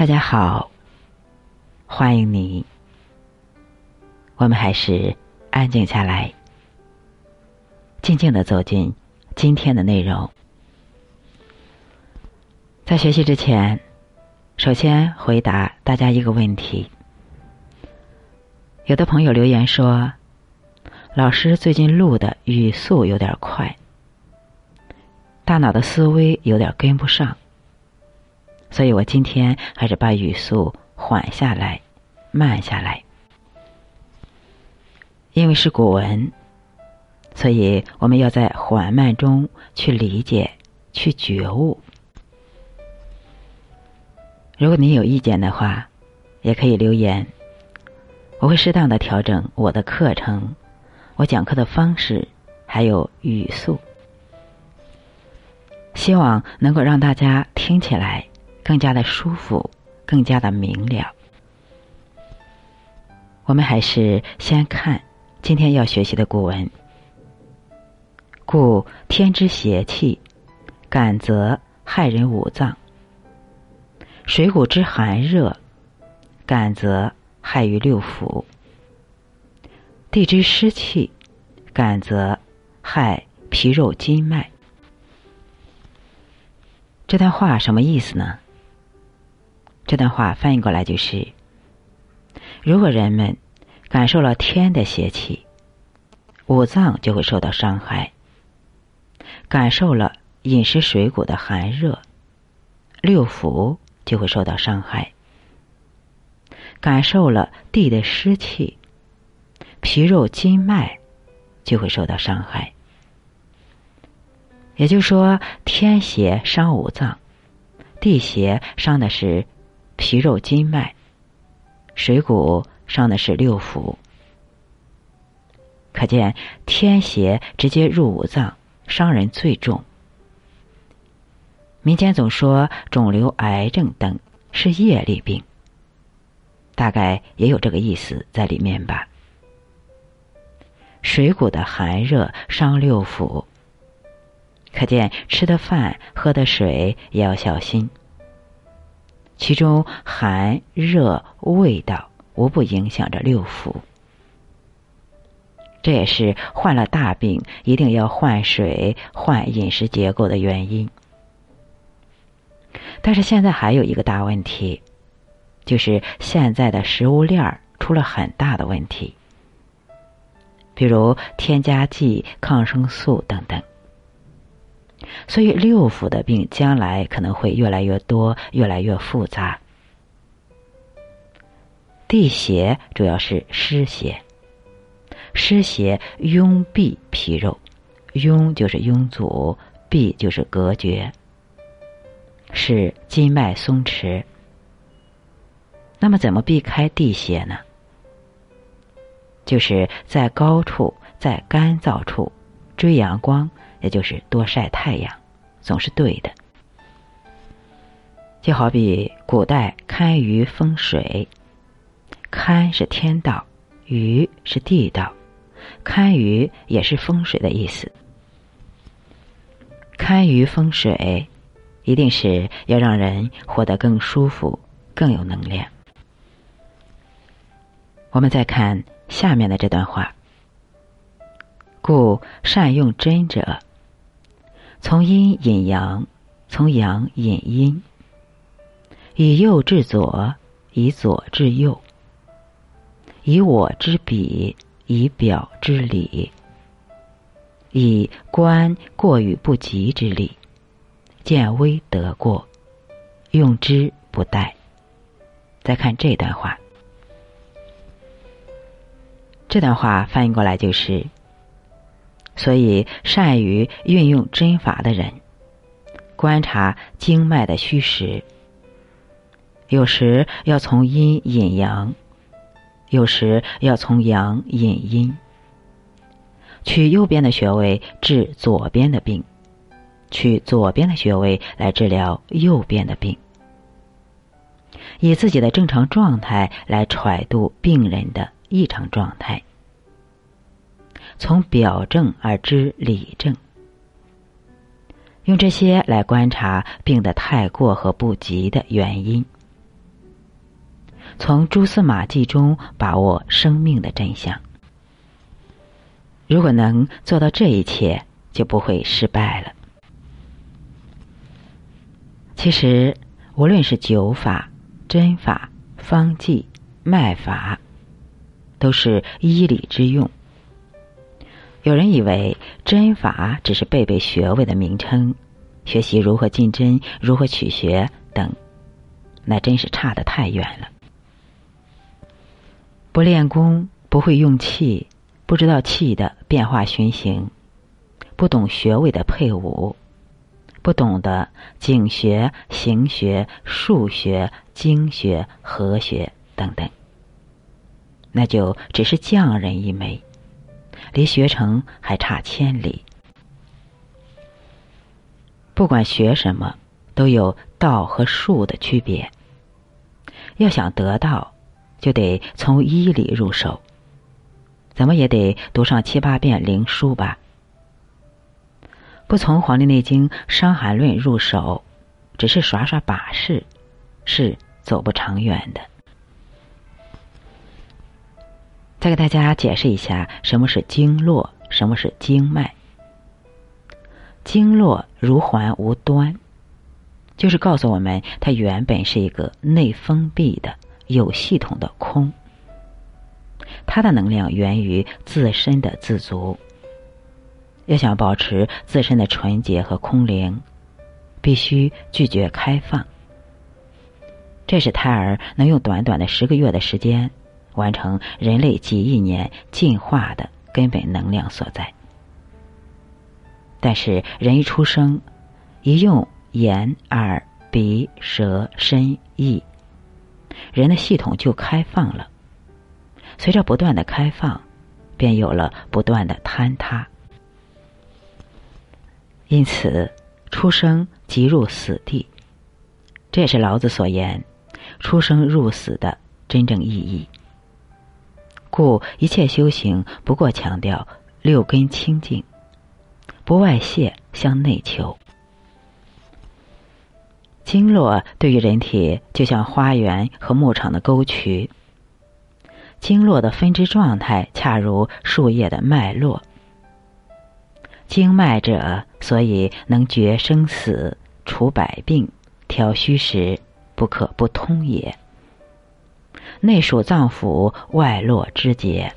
大家好，欢迎你。我们还是安静下来，静静的走进今天的内容。在学习之前，首先回答大家一个问题。有的朋友留言说：“老师最近录的语速有点快，大脑的思维有点跟不上。”所以我今天还是把语速缓下来，慢下来。因为是古文，所以我们要在缓慢中去理解、去觉悟。如果你有意见的话，也可以留言，我会适当的调整我的课程、我讲课的方式，还有语速，希望能够让大家听起来。更加的舒服，更加的明了。我们还是先看今天要学习的古文。故天之邪气，感则害人五脏；水谷之寒热，感则害于六腑；地之湿气，感则害皮肉筋脉。这段话什么意思呢？这段话翻译过来就是：如果人们感受了天的邪气，五脏就会受到伤害；感受了饮食水谷的寒热，六腑就会受到伤害；感受了地的湿气，皮肉筋脉就会受到伤害。也就是说，天邪伤五脏，地邪伤的是。皮肉筋脉，水谷伤的是六腑，可见天邪直接入五脏，伤人最重。民间总说肿瘤、癌症等是业力病，大概也有这个意思在里面吧。水谷的寒热伤六腑，可见吃的饭、喝的水也要小心。其中寒热味道无不影响着六腑，这也是患了大病一定要换水、换饮食结构的原因。但是现在还有一个大问题，就是现在的食物链儿出了很大的问题，比如添加剂、抗生素等等。所以六腑的病将来可能会越来越多，越来越复杂。地邪主要是湿邪，湿邪壅闭皮肉，壅就是壅阻，闭就是隔绝，使筋脉松弛。那么怎么避开地邪呢？就是在高处，在干燥处追阳光。也就是多晒太阳，总是对的。就好比古代堪舆风水，堪是天道，舆是地道，堪舆也是风水的意思。堪舆风水，一定是要让人活得更舒服、更有能量。我们再看下面的这段话：故善用针者。从阴引阳，从阳引阴，以右治左，以左治右，以我之彼，以表之里，以观过与不及之理，见微得过，用之不殆。再看这段话，这段话翻译过来就是。所以，善于运用针法的人，观察经脉的虚实，有时要从阴引阳，有时要从阳引阴，取右边的穴位治左边的病，取左边的穴位来治疗右边的病，以自己的正常状态来揣度病人的异常状态。从表证而知里证，用这些来观察病的太过和不及的原因，从蛛丝马迹中把握生命的真相。如果能做到这一切，就不会失败了。其实，无论是灸法、针法、方剂、脉法，都是医理之用。有人以为针法只是背背穴位的名称，学习如何进针、如何取穴等，那真是差得太远了。不练功，不会用气。不知道气的变化循行，不懂穴位的配伍，不懂得景穴、行穴、数穴、经穴、合穴等等，那就只是匠人一枚，离学成还差千里。不管学什么，都有道和术的区别。要想得道，就得从医理入手。怎么也得读上七八遍灵书吧。不从《黄帝内经·伤寒论》入手，只是耍耍把式，是走不长远的。再给大家解释一下什么是经络，什么是经脉。经络如环无端，就是告诉我们，它原本是一个内封闭的、有系统的空。它的能量源于自身的自足。要想保持自身的纯洁和空灵，必须拒绝开放。这是胎儿能用短短的十个月的时间，完成人类几亿年进化的根本能量所在。但是人一出生，一用眼、耳、鼻、舌、身、意，人的系统就开放了。随着不断的开放，便有了不断的坍塌。因此，出生即入死地，这也是老子所言“出生入死”的真正意义。故一切修行不过强调六根清净，不外泄向内求。经络对于人体就像花园和牧场的沟渠。经络的分支状态，恰如树叶的脉络。经脉者，所以能决生死、除百病、调虚实，不可不通也。内属脏腑，外络之节，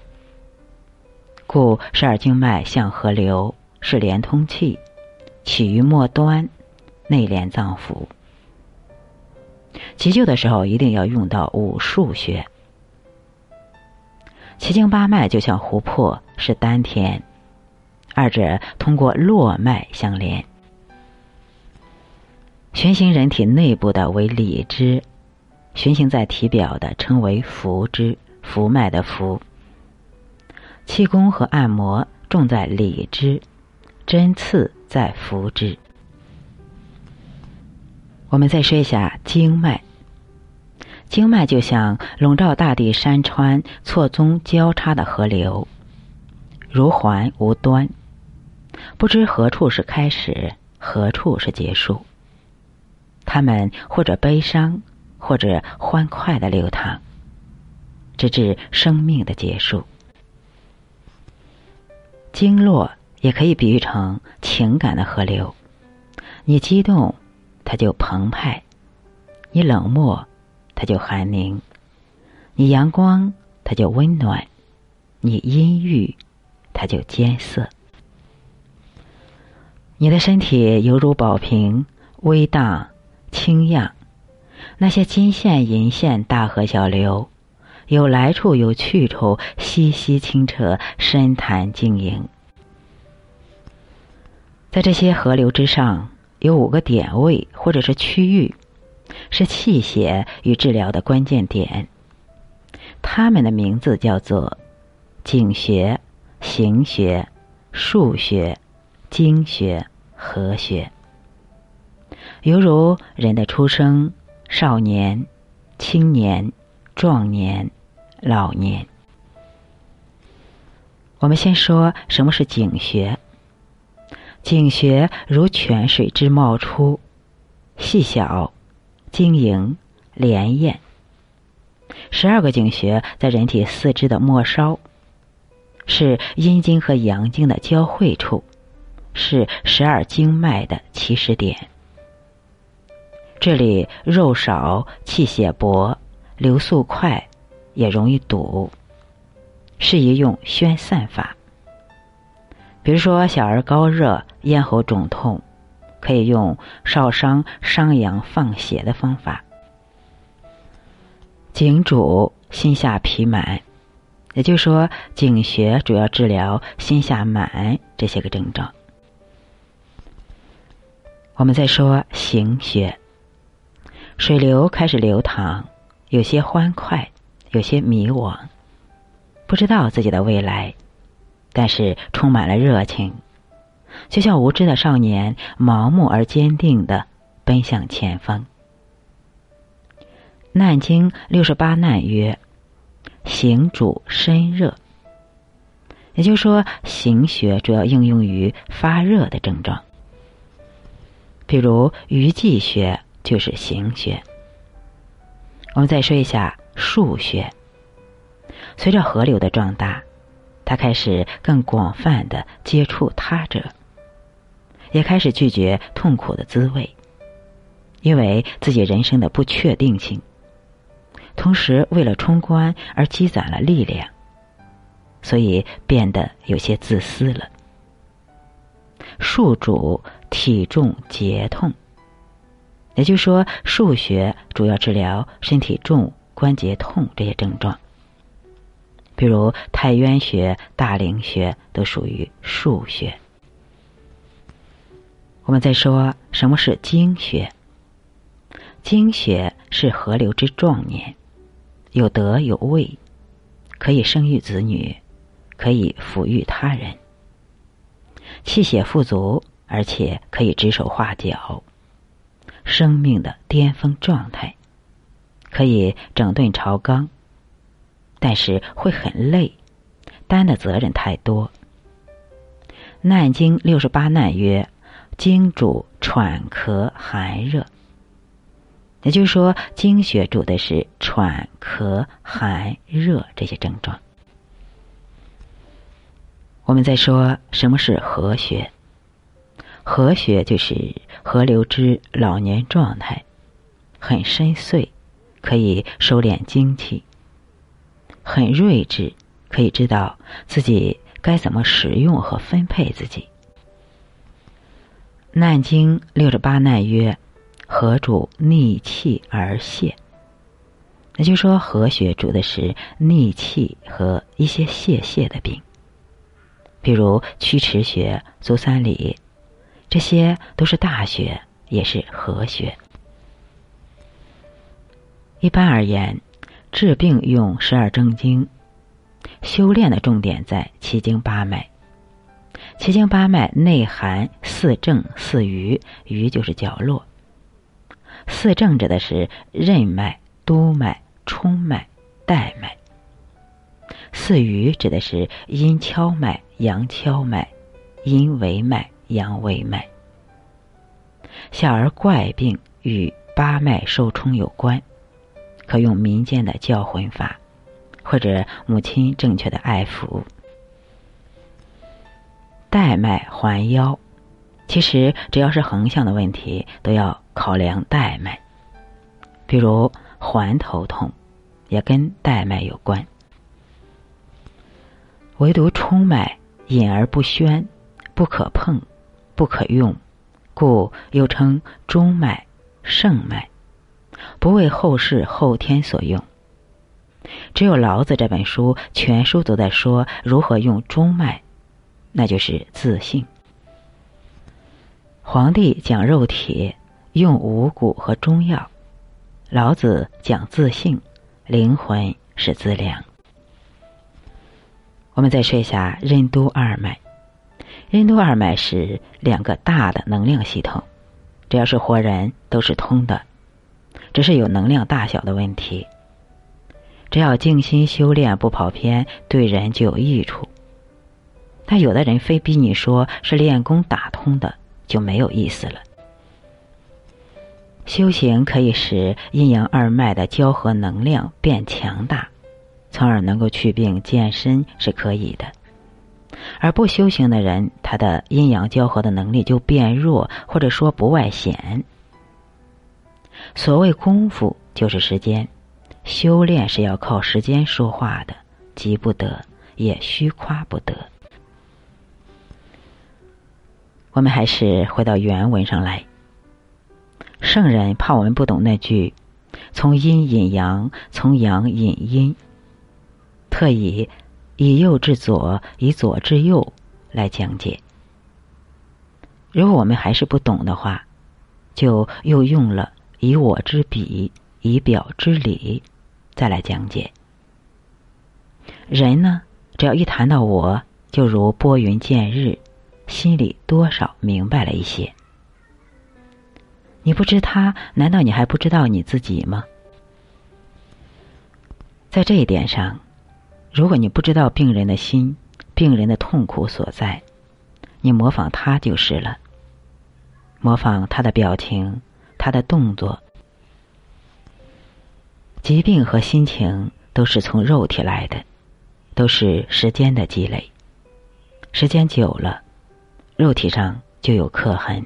故十二经脉向河流，是连通气，起于末端，内连脏腑。急救的时候，一定要用到五腧穴。七经八脉就像湖泊，是丹田，二者通过络脉相连。循行人体内部的为里支，循行在体表的称为浮支，浮脉的浮。气功和按摩重在里支，针刺在浮支。我们再说一下经脉。经脉就像笼罩大地山川、错综交叉的河流，如环无端，不知何处是开始，何处是结束。它们或者悲伤，或者欢快的流淌，直至生命的结束。经络也可以比喻成情感的河流，你激动，它就澎湃；你冷漠。它就寒凝，你阳光，它就温暖；你阴郁，它就艰涩。你的身体犹如宝瓶，微荡清漾。那些金线银线，大河小流，有来处有去处，溪溪清澈，深潭晶莹。在这些河流之上，有五个点位或者是区域。是气血与治疗的关键点。它们的名字叫做景穴、行穴、数穴、经穴、和穴。犹如人的出生、少年、青年、壮年、老年。我们先说什么是景穴。景穴如泉水之冒出，细小。晶莹、潋滟，十二个井穴在人体四肢的末梢，是阴经和阳经的交汇处，是十二经脉的起始点。这里肉少，气血薄，流速快，也容易堵，适宜用宣散法。比如说，小儿高热、咽喉肿痛，可以用少商伤阳放血的方法。颈主心下痞满，也就是说，颈穴主要治疗心下满这些个症状。我们再说行穴，水流开始流淌，有些欢快，有些迷惘，不知道自己的未来，但是充满了热情，就像无知的少年，盲目而坚定的奔向前方。《难经》六十八难曰：“行主身热。”也就是说，行穴主要应用于发热的症状。比如鱼际穴就是行穴。我们再说一下腧穴。随着河流的壮大，它开始更广泛的接触他者，也开始拒绝痛苦的滋味，因为自己人生的不确定性。同时，为了冲关而积攒了力量，所以变得有些自私了。数主体重结痛，也就是说，数学主要治疗身体重、关节痛这些症状。比如太渊穴、大陵穴都属于数穴。我们再说什么是经穴？经穴是河流之壮年。有德有位，可以生育子女，可以抚育他人，气血富足，而且可以指手画脚，生命的巅峰状态，可以整顿朝纲，但是会很累，担的责任太多。《难经》六十八难曰：“经主喘咳寒热。”也就是说，经血主的是喘、咳、寒、热这些症状。我们再说什么是和穴？和穴就是河流之老年状态，很深邃，可以收敛精气；很睿智，可以知道自己该怎么使用和分配自己。《难经》六十八难曰。何主逆气而泄，那就说和穴主的是逆气和一些泄泻的病，比如曲池穴、足三里，这些都是大穴，也是合穴。一般而言，治病用十二正经，修炼的重点在七经八脉。七经八脉内含四正四余，余就是角落。四正指的是任脉、督脉、冲脉、带脉；四余指的是阴跷脉、阳跷脉、阴维脉、阳维脉。小儿怪病与八脉受冲有关，可用民间的叫魂法，或者母亲正确的爱抚。带脉环腰。其实，只要是横向的问题，都要考量带脉。比如环头痛，也跟带脉有关。唯独冲脉隐而不宣，不可碰，不可用，故又称中脉、圣脉，不为后世后天所用。只有老子这本书全书都在说如何用中脉，那就是自信。皇帝讲肉体，用五谷和中药；老子讲自性，灵魂是资粮。我们再说一下任督二脉。任督二脉是两个大的能量系统，只要是活人都是通的，只是有能量大小的问题。只要静心修炼，不跑偏，对人就有益处。但有的人非逼你说是练功打通的。就没有意思了。修行可以使阴阳二脉的交合能量变强大，从而能够祛病健身是可以的。而不修行的人，他的阴阳交合的能力就变弱，或者说不外显。所谓功夫，就是时间；修炼是要靠时间说话的，急不得，也虚夸不得。我们还是回到原文上来。圣人怕我们不懂那句“从阴引阳，从阳引阴”，特以“以右至左，以左至右”来讲解。如果我们还是不懂的话，就又用了“以我之比，以表之理”再来讲解。人呢，只要一谈到我，就如拨云见日，心里多少明白了一些。你不知他，难道你还不知道你自己吗？在这一点上，如果你不知道病人的心、病人的痛苦所在，你模仿他就是了。模仿他的表情、他的动作。疾病和心情都是从肉体来的，都是时间的积累。时间久了，肉体上就有刻痕。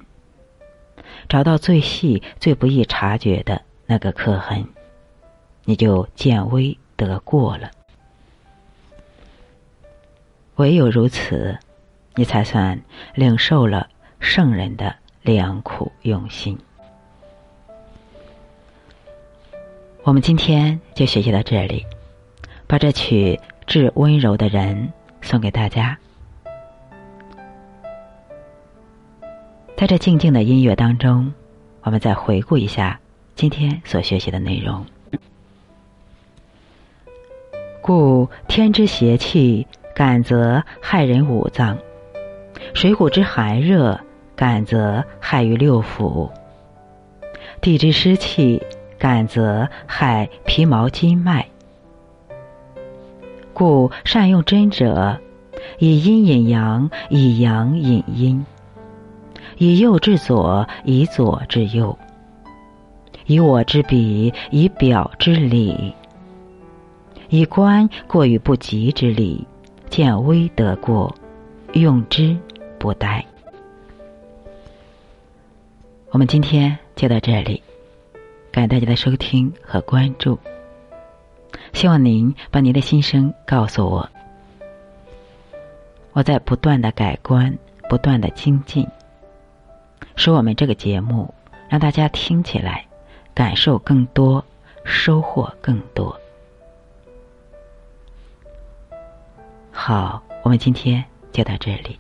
找到最细、最不易察觉的那个刻痕，你就见微得过了。唯有如此，你才算领受了圣人的良苦用心。我们今天就学习到这里，把这曲致温柔的人送给大家。在这静静的音乐当中，我们再回顾一下今天所学习的内容。故天之邪气，感则害人五脏；水谷之寒热，感则害于六腑；地之湿气，感则害皮毛筋脉。故善用针者，以阴引阳，以阳引阴。以右至左，以左至右；以我之笔，以表之里；以观过于不及之理，见微得过，用之不殆。我们今天就到这里，感谢大家的收听和关注。希望您把您的心声告诉我，我在不断的改观，不断的精进。使我们这个节目让大家听起来感受更多，收获更多。好，我们今天就到这里。